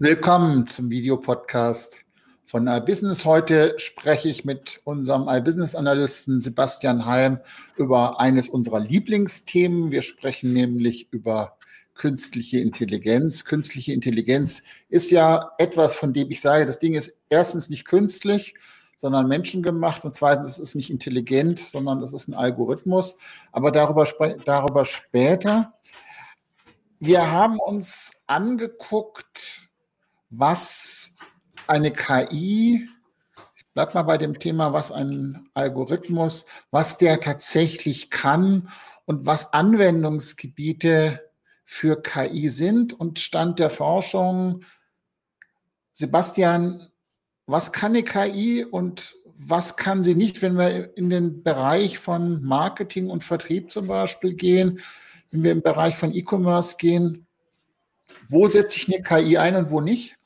Willkommen zum Videopodcast von iBusiness. Heute spreche ich mit unserem iBusiness-Analysten Sebastian Heim über eines unserer Lieblingsthemen. Wir sprechen nämlich über künstliche Intelligenz. Künstliche Intelligenz ist ja etwas, von dem ich sage, das Ding ist erstens nicht künstlich, sondern menschengemacht und zweitens es ist nicht intelligent, sondern es ist ein Algorithmus. Aber darüber, darüber später. Wir haben uns angeguckt, was eine KI, ich bleibe mal bei dem Thema, was ein Algorithmus, was der tatsächlich kann und was Anwendungsgebiete für KI sind und Stand der Forschung. Sebastian, was kann eine KI und was kann sie nicht, wenn wir in den Bereich von Marketing und Vertrieb zum Beispiel gehen, wenn wir im Bereich von E-Commerce gehen? Wo setze ich eine KI ein und wo nicht?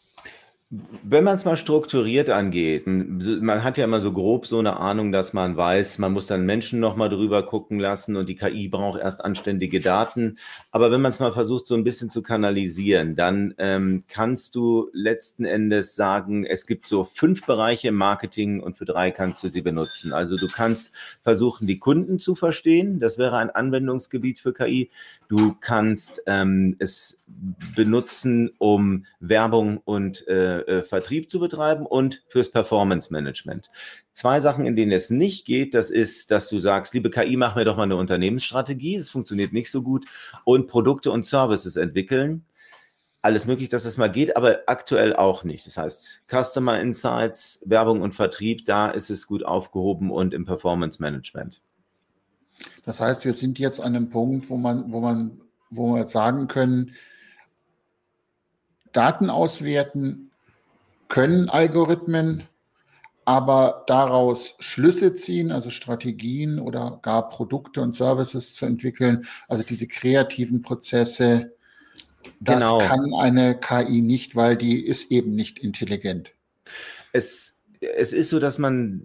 Wenn man es mal strukturiert angeht, man hat ja immer so grob so eine Ahnung, dass man weiß, man muss dann Menschen nochmal drüber gucken lassen und die KI braucht erst anständige Daten. Aber wenn man es mal versucht, so ein bisschen zu kanalisieren, dann ähm, kannst du letzten Endes sagen, es gibt so fünf Bereiche im Marketing und für drei kannst du sie benutzen. Also du kannst versuchen, die Kunden zu verstehen. Das wäre ein Anwendungsgebiet für KI. Du kannst ähm, es benutzen, um Werbung und äh, äh, Vertrieb zu betreiben und fürs Performance Management. Zwei Sachen, in denen es nicht geht, das ist, dass du sagst, liebe KI, mach mir doch mal eine Unternehmensstrategie. Es funktioniert nicht so gut und Produkte und Services entwickeln. Alles möglich, dass das mal geht, aber aktuell auch nicht. Das heißt, Customer Insights, Werbung und Vertrieb, da ist es gut aufgehoben und im Performance Management. Das heißt, wir sind jetzt an einem Punkt, wo man, wo man, wo wir sagen können, Daten auswerten können Algorithmen, aber daraus Schlüsse ziehen, also Strategien oder gar Produkte und Services zu entwickeln, also diese kreativen Prozesse, das genau. kann eine KI nicht, weil die ist eben nicht intelligent. Es, es ist so, dass man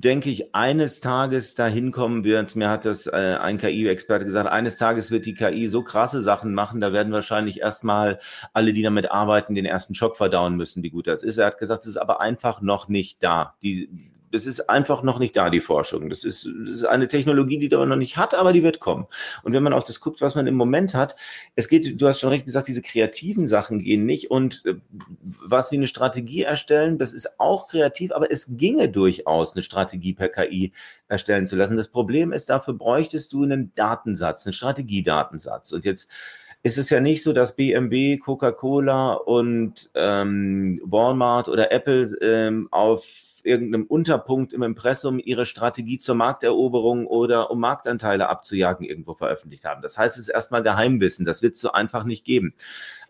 denke ich, eines Tages dahin kommen wird. Mir hat das äh, ein KI-Experte gesagt, eines Tages wird die KI so krasse Sachen machen, da werden wahrscheinlich erstmal alle, die damit arbeiten, den ersten Schock verdauen müssen, wie gut das ist. Er hat gesagt, es ist aber einfach noch nicht da. Die, das ist einfach noch nicht da, die Forschung. Das ist, das ist eine Technologie, die man noch nicht hat, aber die wird kommen. Und wenn man auch das guckt, was man im Moment hat, es geht, du hast schon recht gesagt, diese kreativen Sachen gehen nicht und äh, was wie eine Strategie erstellen, das ist auch kreativ, aber es ginge durchaus, eine Strategie per KI erstellen zu lassen. Das Problem ist, dafür bräuchtest du einen Datensatz, einen Strategiedatensatz. Und jetzt ist es ja nicht so, dass BMW, Coca-Cola und ähm, Walmart oder Apple ähm, auf irgendeinem Unterpunkt im Impressum ihre Strategie zur Markteroberung oder um Marktanteile abzujagen irgendwo veröffentlicht haben. Das heißt, es ist erstmal Geheimwissen. Das wird es so einfach nicht geben.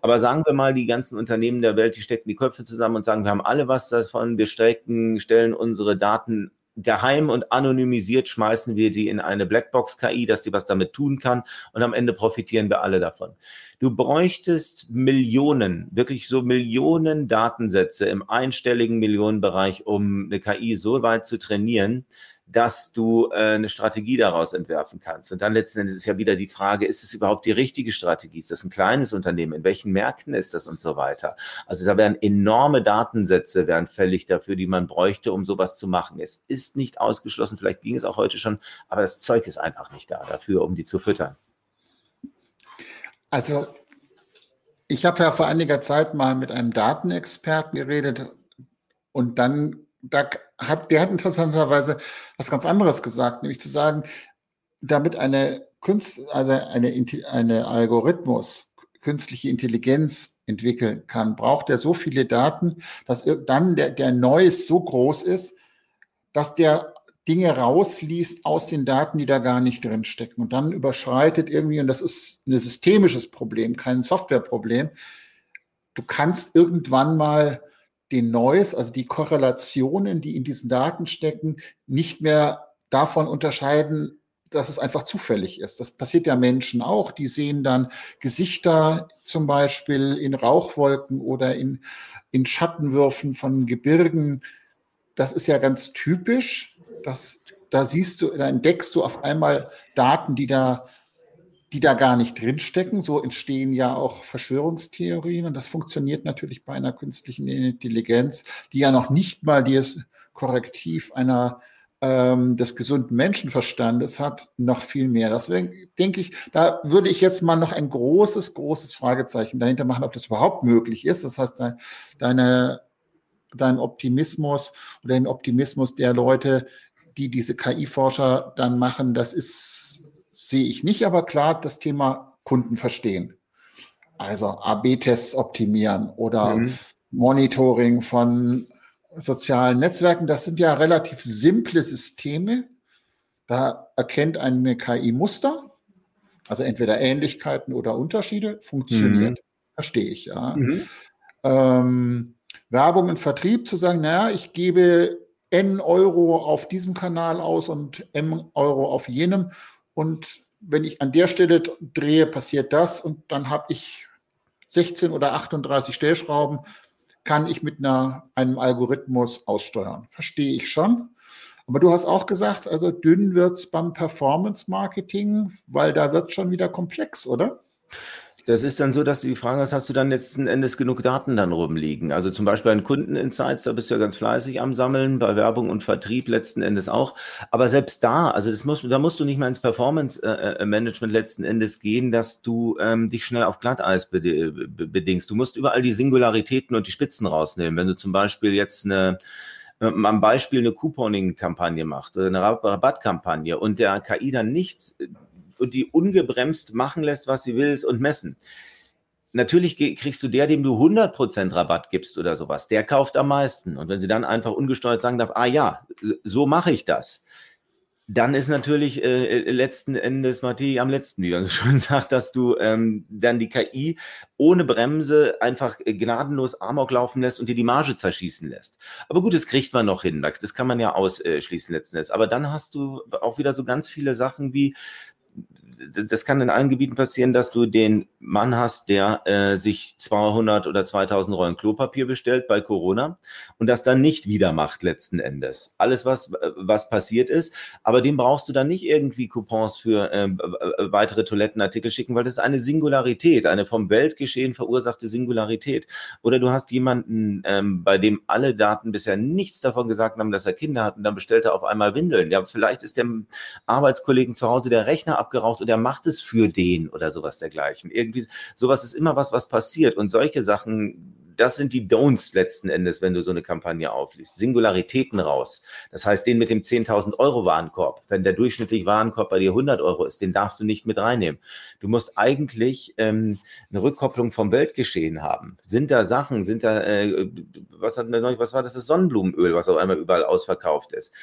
Aber sagen wir mal, die ganzen Unternehmen der Welt, die stecken die Köpfe zusammen und sagen, wir haben alle was davon, wir stecken, stellen unsere Daten geheim und anonymisiert schmeißen wir die in eine Blackbox-KI, dass die was damit tun kann und am Ende profitieren wir alle davon. Du bräuchtest Millionen, wirklich so Millionen Datensätze im einstelligen Millionenbereich, um eine KI so weit zu trainieren, dass du äh, eine Strategie daraus entwerfen kannst. Und dann letzten Endes ist ja wieder die Frage, ist es überhaupt die richtige Strategie? Ist das ein kleines Unternehmen? In welchen Märkten ist das und so weiter? Also da wären enorme Datensätze wären fällig dafür, die man bräuchte, um sowas zu machen. Es ist nicht ausgeschlossen, vielleicht ging es auch heute schon, aber das Zeug ist einfach nicht da dafür, um die zu füttern. Also ich habe ja vor einiger Zeit mal mit einem Datenexperten geredet und dann da hat, der hat interessanterweise was ganz anderes gesagt, nämlich zu sagen, damit eine Künst, also eine, eine Algorithmus künstliche Intelligenz entwickeln kann, braucht er so viele Daten, dass dann der, der Neues so groß ist, dass der Dinge rausliest aus den Daten, die da gar nicht drin stecken. Und dann überschreitet irgendwie, und das ist ein systemisches Problem, kein Softwareproblem, du kannst irgendwann mal den Noise, also die Korrelationen, die in diesen Daten stecken, nicht mehr davon unterscheiden, dass es einfach zufällig ist. Das passiert ja Menschen auch. Die sehen dann Gesichter zum Beispiel in Rauchwolken oder in, in Schattenwürfen von Gebirgen. Das ist ja ganz typisch. Das, da siehst du, da entdeckst du auf einmal Daten, die da die da gar nicht drinstecken. So entstehen ja auch Verschwörungstheorien und das funktioniert natürlich bei einer künstlichen Intelligenz, die ja noch nicht mal das Korrektiv einer ähm, des gesunden Menschenverstandes hat, noch viel mehr. Deswegen denke ich, da würde ich jetzt mal noch ein großes, großes Fragezeichen dahinter machen, ob das überhaupt möglich ist. Das heißt, deine, dein Optimismus oder den Optimismus der Leute, die diese KI-Forscher dann machen, das ist, sehe ich nicht, aber klar, das Thema Kunden verstehen. Also AB-Tests optimieren oder mhm. Monitoring von sozialen Netzwerken, das sind ja relativ simple Systeme. Da erkennt eine KI Muster, also entweder Ähnlichkeiten oder Unterschiede, funktioniert. Mhm. Verstehe ich, ja. Mhm. Ähm, Werbung und Vertrieb zu sagen, naja, ich gebe N Euro auf diesem Kanal aus und M Euro auf jenem. Und wenn ich an der Stelle drehe, passiert das und dann habe ich 16 oder 38 Stellschrauben kann ich mit einer, einem Algorithmus aussteuern. Verstehe ich schon. Aber du hast auch gesagt, also dünn wird es beim Performance-Marketing, weil da wird schon wieder komplex, oder? Das ist dann so, dass du die Frage hast, hast du dann letzten Endes genug Daten dann rumliegen? Also zum Beispiel an Kundeninsights, da bist du ja ganz fleißig am Sammeln, bei Werbung und Vertrieb letzten Endes auch. Aber selbst da, also das muss, da musst du nicht mal ins Performance-Management letzten Endes gehen, dass du ähm, dich schnell auf Glatteis bedingst. Du musst überall die Singularitäten und die Spitzen rausnehmen. Wenn du zum Beispiel jetzt eine am Beispiel eine Couponing-Kampagne macht oder eine Rabattkampagne und der KI dann nichts und die ungebremst machen lässt, was sie will und messen. Natürlich kriegst du der, dem du 100% Rabatt gibst oder sowas, der kauft am meisten. Und wenn sie dann einfach ungesteuert sagen darf, ah ja, so mache ich das, dann ist natürlich äh, äh letzten Endes Mattei am letzten, wie man so schön sagt, dass du ähm, dann die KI ohne Bremse einfach äh, gnadenlos Amok laufen lässt und dir die Marge zerschießen lässt. Aber gut, das kriegt man noch hin, das kann man ja ausschließen letzten Endes. Aber dann hast du auch wieder so ganz viele Sachen wie das kann in allen Gebieten passieren, dass du den Mann hast, der äh, sich 200 oder 2000 Rollen Klopapier bestellt bei Corona und das dann nicht wieder macht letzten Endes. Alles, was, was passiert ist, aber dem brauchst du dann nicht irgendwie Coupons für äh, weitere Toilettenartikel schicken, weil das ist eine Singularität, eine vom Weltgeschehen verursachte Singularität. Oder du hast jemanden, ähm, bei dem alle Daten bisher nichts davon gesagt haben, dass er Kinder hat und dann bestellt er auf einmal Windeln. Ja, vielleicht ist dem Arbeitskollegen zu Hause der Rechner abgeraucht und der macht es für den oder sowas dergleichen. Irgendwie, sowas ist immer was, was passiert. Und solche Sachen, das sind die Don'ts letzten Endes, wenn du so eine Kampagne aufliest. Singularitäten raus. Das heißt, den mit dem 10.000 Euro Warenkorb, wenn der durchschnittliche Warenkorb bei dir 100 Euro ist, den darfst du nicht mit reinnehmen. Du musst eigentlich ähm, eine Rückkopplung vom Weltgeschehen haben. Sind da Sachen, sind da, äh, was, hat, was war das, das Sonnenblumenöl, was auf einmal überall ausverkauft ist?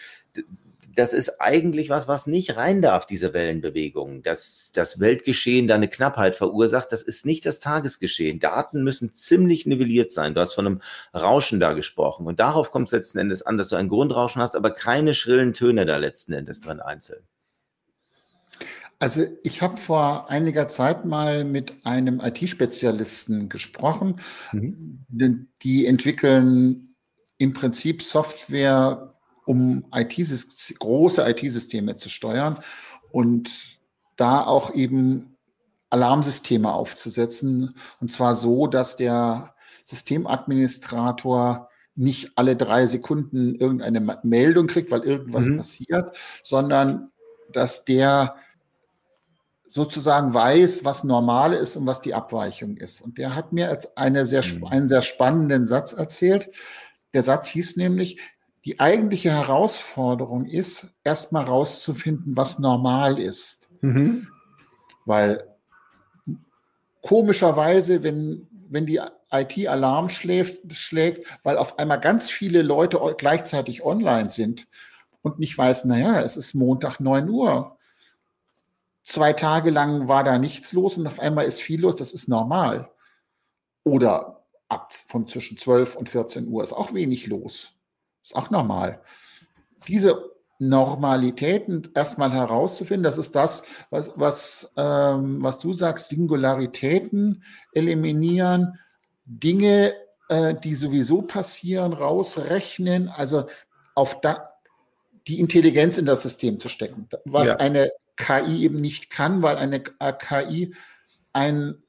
Das ist eigentlich was, was nicht rein darf, diese Wellenbewegung. Dass das Weltgeschehen da eine Knappheit verursacht, das ist nicht das Tagesgeschehen. Daten müssen ziemlich nivelliert sein. Du hast von einem Rauschen da gesprochen. Und darauf kommt es letzten Endes an, dass du ein Grundrauschen hast, aber keine schrillen Töne da letzten Endes drin einzeln. Also ich habe vor einiger Zeit mal mit einem IT-Spezialisten gesprochen. Mhm. Die entwickeln im Prinzip Software um IT große IT-Systeme zu steuern und da auch eben Alarmsysteme aufzusetzen. Und zwar so, dass der Systemadministrator nicht alle drei Sekunden irgendeine Meldung kriegt, weil irgendwas mhm. passiert, sondern dass der sozusagen weiß, was normal ist und was die Abweichung ist. Und der hat mir eine sehr, mhm. einen sehr spannenden Satz erzählt. Der Satz hieß nämlich, die eigentliche Herausforderung ist, erstmal rauszufinden, was normal ist. Mhm. Weil komischerweise, wenn, wenn die IT Alarm schläft, schlägt, weil auf einmal ganz viele Leute gleichzeitig online sind und nicht weiß, naja, es ist Montag 9 Uhr. Zwei Tage lang war da nichts los und auf einmal ist viel los, das ist normal. Oder ab von zwischen 12 und 14 Uhr ist auch wenig los. Ist auch normal. Diese Normalitäten erstmal herauszufinden, das ist das, was, was, ähm, was du sagst, Singularitäten eliminieren, Dinge, äh, die sowieso passieren, rausrechnen, also auf da, die Intelligenz in das System zu stecken, was ja. eine KI eben nicht kann, weil eine KI ein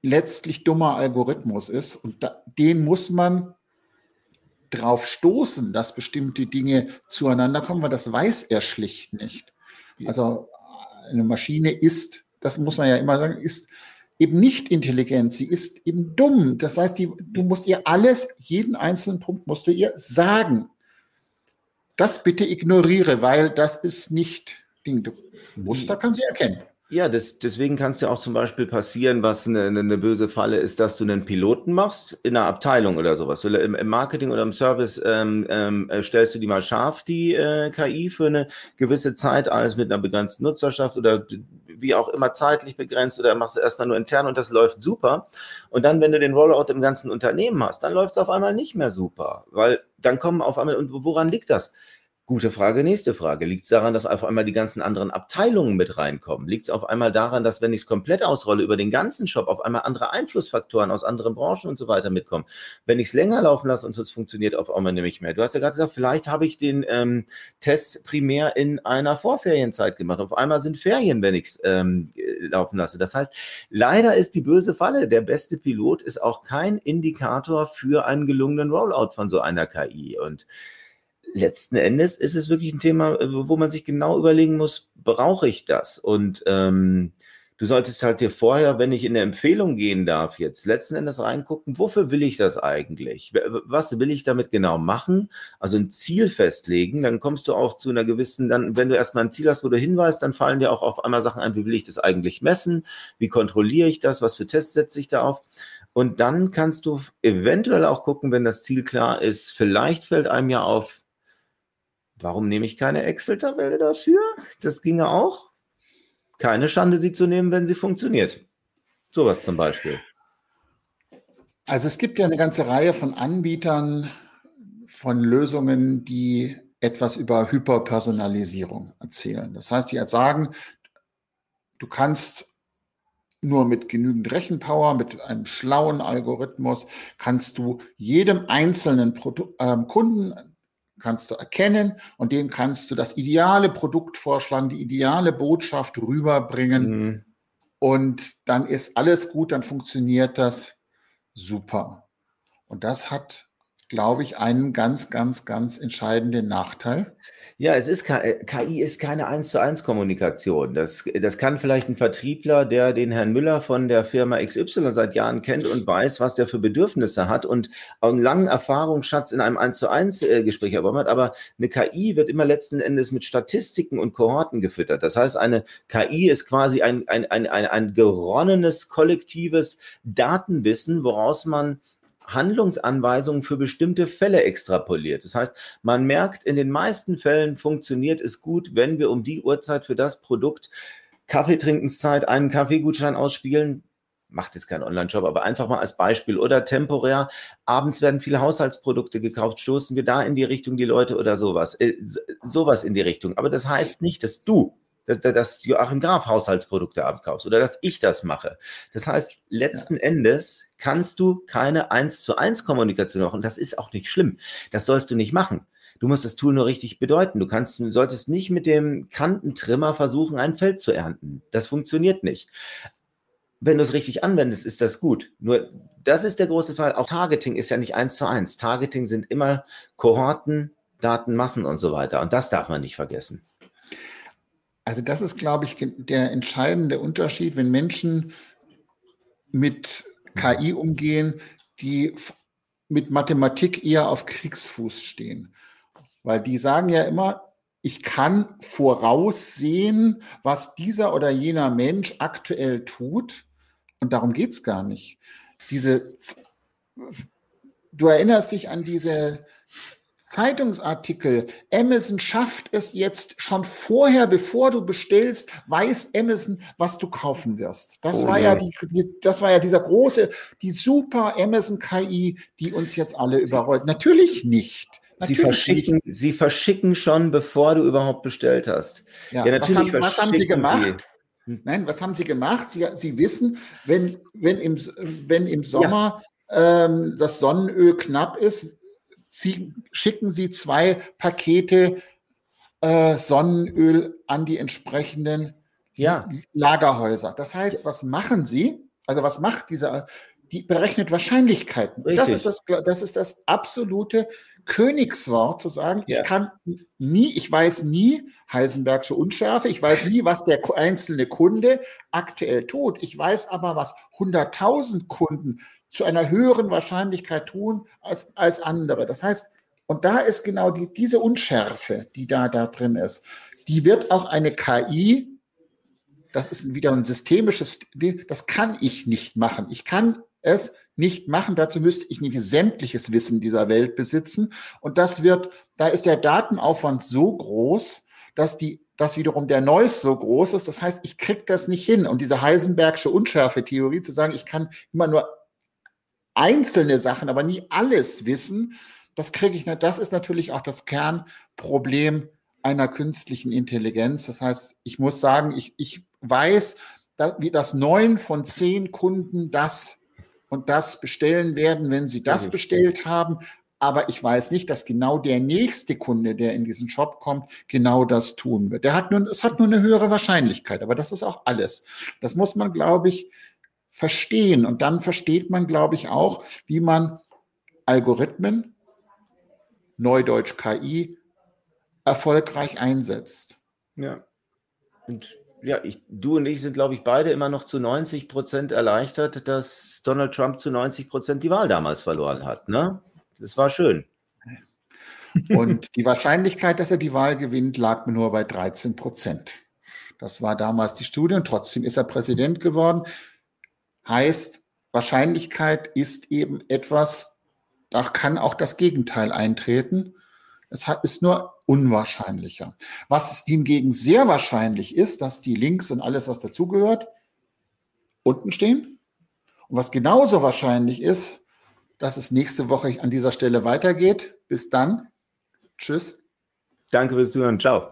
letztlich dummer Algorithmus ist und da, den muss man drauf stoßen, dass bestimmte Dinge zueinander kommen, weil das weiß er schlicht nicht. Also eine Maschine ist, das muss man ja immer sagen, ist eben nicht intelligent, sie ist eben dumm. Das heißt, die, du musst ihr alles, jeden einzelnen Punkt musst du ihr sagen. Das bitte ignoriere, weil das ist nicht Ding. Muster kann sie erkennen. Ja, das, deswegen kann es ja auch zum Beispiel passieren, was eine, eine, böse Falle ist, dass du einen Piloten machst in einer Abteilung oder sowas. Im, im Marketing oder im Service ähm, ähm, äh, stellst du die mal scharf, die äh, KI, für eine gewisse Zeit, alles mit einer begrenzten Nutzerschaft oder wie auch immer zeitlich begrenzt oder machst du erstmal nur intern und das läuft super. Und dann, wenn du den Rollout im ganzen Unternehmen hast, dann läuft es auf einmal nicht mehr super, weil dann kommen auf einmal, und woran liegt das? Gute Frage, nächste Frage. Liegt es daran, dass auf einmal die ganzen anderen Abteilungen mit reinkommen? Liegt es auf einmal daran, dass, wenn ich es komplett ausrolle über den ganzen Shop, auf einmal andere Einflussfaktoren aus anderen Branchen und so weiter mitkommen? Wenn ich es länger laufen lasse und es funktioniert auf einmal nämlich mehr. Du hast ja gerade gesagt, vielleicht habe ich den ähm, Test primär in einer Vorferienzeit gemacht. Auf einmal sind Ferien, wenn ich es ähm, laufen lasse. Das heißt, leider ist die böse Falle. Der beste Pilot ist auch kein Indikator für einen gelungenen Rollout von so einer KI. Und letzten Endes ist es wirklich ein Thema, äh, wo man sich genau überlegen muss, brauche ich das? Und ähm, du solltest halt dir vorher, wenn ich in eine Empfehlung gehen darf, jetzt letzten Endes reingucken, wofür will ich das eigentlich? Was will ich damit genau machen? Also ein Ziel festlegen, dann kommst du auch zu einer gewissen, dann, wenn du erstmal ein Ziel hast, wo du hinweist, dann fallen dir auch auf einmal Sachen ein, wie will ich das eigentlich messen? Wie kontrolliere ich das? Was für Tests setze ich da auf? Und dann kannst du eventuell auch gucken, wenn das Ziel klar ist, vielleicht fällt einem ja auf, Warum nehme ich keine Excel-Tabelle dafür? Das ginge auch. Keine Schande, sie zu nehmen, wenn sie funktioniert. Sowas zum Beispiel. Also es gibt ja eine ganze Reihe von Anbietern von Lösungen, die etwas über Hyperpersonalisierung erzählen. Das heißt, die sagen, du kannst nur mit genügend Rechenpower, mit einem schlauen Algorithmus, kannst du jedem einzelnen Produ äh, Kunden kannst du erkennen und dem kannst du das ideale Produkt vorschlagen, die ideale Botschaft rüberbringen. Mhm. Und dann ist alles gut, dann funktioniert das super. Und das hat, glaube ich, einen ganz, ganz, ganz entscheidenden Nachteil. Ja, es ist KI ist keine 1 zu 1 Kommunikation. Das, das kann vielleicht ein Vertriebler, der den Herrn Müller von der Firma XY seit Jahren kennt und weiß, was der für Bedürfnisse hat und einen langen Erfahrungsschatz in einem 1 zu 1 äh, Gespräch erworben hat. Aber eine KI wird immer letzten Endes mit Statistiken und Kohorten gefüttert. Das heißt, eine KI ist quasi ein, ein, ein, ein, ein geronnenes kollektives Datenwissen, woraus man Handlungsanweisungen für bestimmte Fälle extrapoliert. Das heißt, man merkt, in den meisten Fällen funktioniert es gut, wenn wir um die Uhrzeit für das Produkt Kaffeetrinkenszeit einen Kaffeegutschein ausspielen. Macht jetzt keinen Online-Shop, aber einfach mal als Beispiel. Oder temporär, abends werden viele Haushaltsprodukte gekauft, stoßen wir da in die Richtung die Leute oder sowas. Äh, sowas in die Richtung. Aber das heißt nicht, dass du dass, dass Joachim Graf Haushaltsprodukte abkaufst oder dass ich das mache. Das heißt, letzten ja. Endes kannst du keine eins zu eins Kommunikation machen. Das ist auch nicht schlimm. Das sollst du nicht machen. Du musst das Tool nur richtig bedeuten. Du kannst, du solltest nicht mit dem Kantentrimmer versuchen, ein Feld zu ernten. Das funktioniert nicht. Wenn du es richtig anwendest, ist das gut. Nur das ist der große Fall. Auch Targeting ist ja nicht eins zu eins. Targeting sind immer Kohorten, Datenmassen und so weiter. Und das darf man nicht vergessen. Also das ist, glaube ich, der entscheidende Unterschied, wenn Menschen mit KI umgehen, die mit Mathematik eher auf Kriegsfuß stehen. Weil die sagen ja immer, ich kann voraussehen, was dieser oder jener Mensch aktuell tut. Und darum geht es gar nicht. Diese, du erinnerst dich an diese Zeitungsartikel. Amazon schafft es jetzt schon vorher, bevor du bestellst, weiß Amazon, was du kaufen wirst. Das oh, war ja, die, das war ja dieser große, die super Amazon KI, die uns jetzt alle überrollt. Natürlich nicht. Natürlich sie verschicken, nicht. sie verschicken schon, bevor du überhaupt bestellt hast. Ja, ja natürlich was haben, was haben sie gemacht? Sie. Nein, was haben sie gemacht? Sie, sie wissen, wenn, wenn, im, wenn im Sommer ja. ähm, das Sonnenöl knapp ist, Sie, schicken Sie zwei Pakete äh, Sonnenöl an die entsprechenden Ja. Lagerhäuser. Das heißt, was machen sie? Also was macht dieser? Die berechnet Wahrscheinlichkeiten. Das ist das, das ist das absolute Königswort zu sagen, Ja. ich kann nie, ich weiß nie Heisenbergsche Unschärfe, ich weiß nie, was der einzelne Kunde aktuell tut. Ich weiß aber, was 100.000 Kunden zu einer höheren Wahrscheinlichkeit tun als, als andere. Das heißt, und da ist genau die, diese Unschärfe, die da, da drin ist, die wird auch eine KI, das ist wieder ein systemisches, das kann ich nicht machen. Ich kann es nicht machen. Dazu müsste ich nicht sämtliches Wissen dieser Welt besitzen. Und das wird, da ist der Datenaufwand so groß, dass die, dass wiederum der Noise so groß ist. Das heißt, ich kriege das nicht hin. Und diese Heisenbergsche Unschärfe-Theorie zu sagen, ich kann immer nur einzelne Sachen, aber nie alles wissen, das kriege ich nicht. Das ist natürlich auch das Kernproblem einer künstlichen Intelligenz. Das heißt, ich muss sagen, ich, ich weiß, da, wie das neun von zehn Kunden das und das bestellen werden, wenn sie das Richtig. bestellt haben. Aber ich weiß nicht, dass genau der nächste Kunde, der in diesen Shop kommt, genau das tun wird. Der hat nur, es hat nur eine höhere Wahrscheinlichkeit, aber das ist auch alles. Das muss man, glaube ich, verstehen. Und dann versteht man, glaube ich, auch, wie man Algorithmen, Neudeutsch KI, erfolgreich einsetzt. Ja. Und ja, ich, du und ich sind, glaube ich, beide immer noch zu 90 Prozent erleichtert, dass Donald Trump zu 90 Prozent die Wahl damals verloren hat. Ne? Das war schön. Und die Wahrscheinlichkeit, dass er die Wahl gewinnt, lag mir nur bei 13 Prozent. Das war damals die Studie und trotzdem ist er Präsident geworden. Heißt, Wahrscheinlichkeit ist eben etwas, da kann auch das Gegenteil eintreten. Es ist nur unwahrscheinlicher. Was hingegen sehr wahrscheinlich ist, dass die Links und alles, was dazugehört, unten stehen. Und was genauso wahrscheinlich ist, dass es nächste Woche an dieser Stelle weitergeht. Bis dann. Tschüss. Danke fürs Zuhören. Ciao.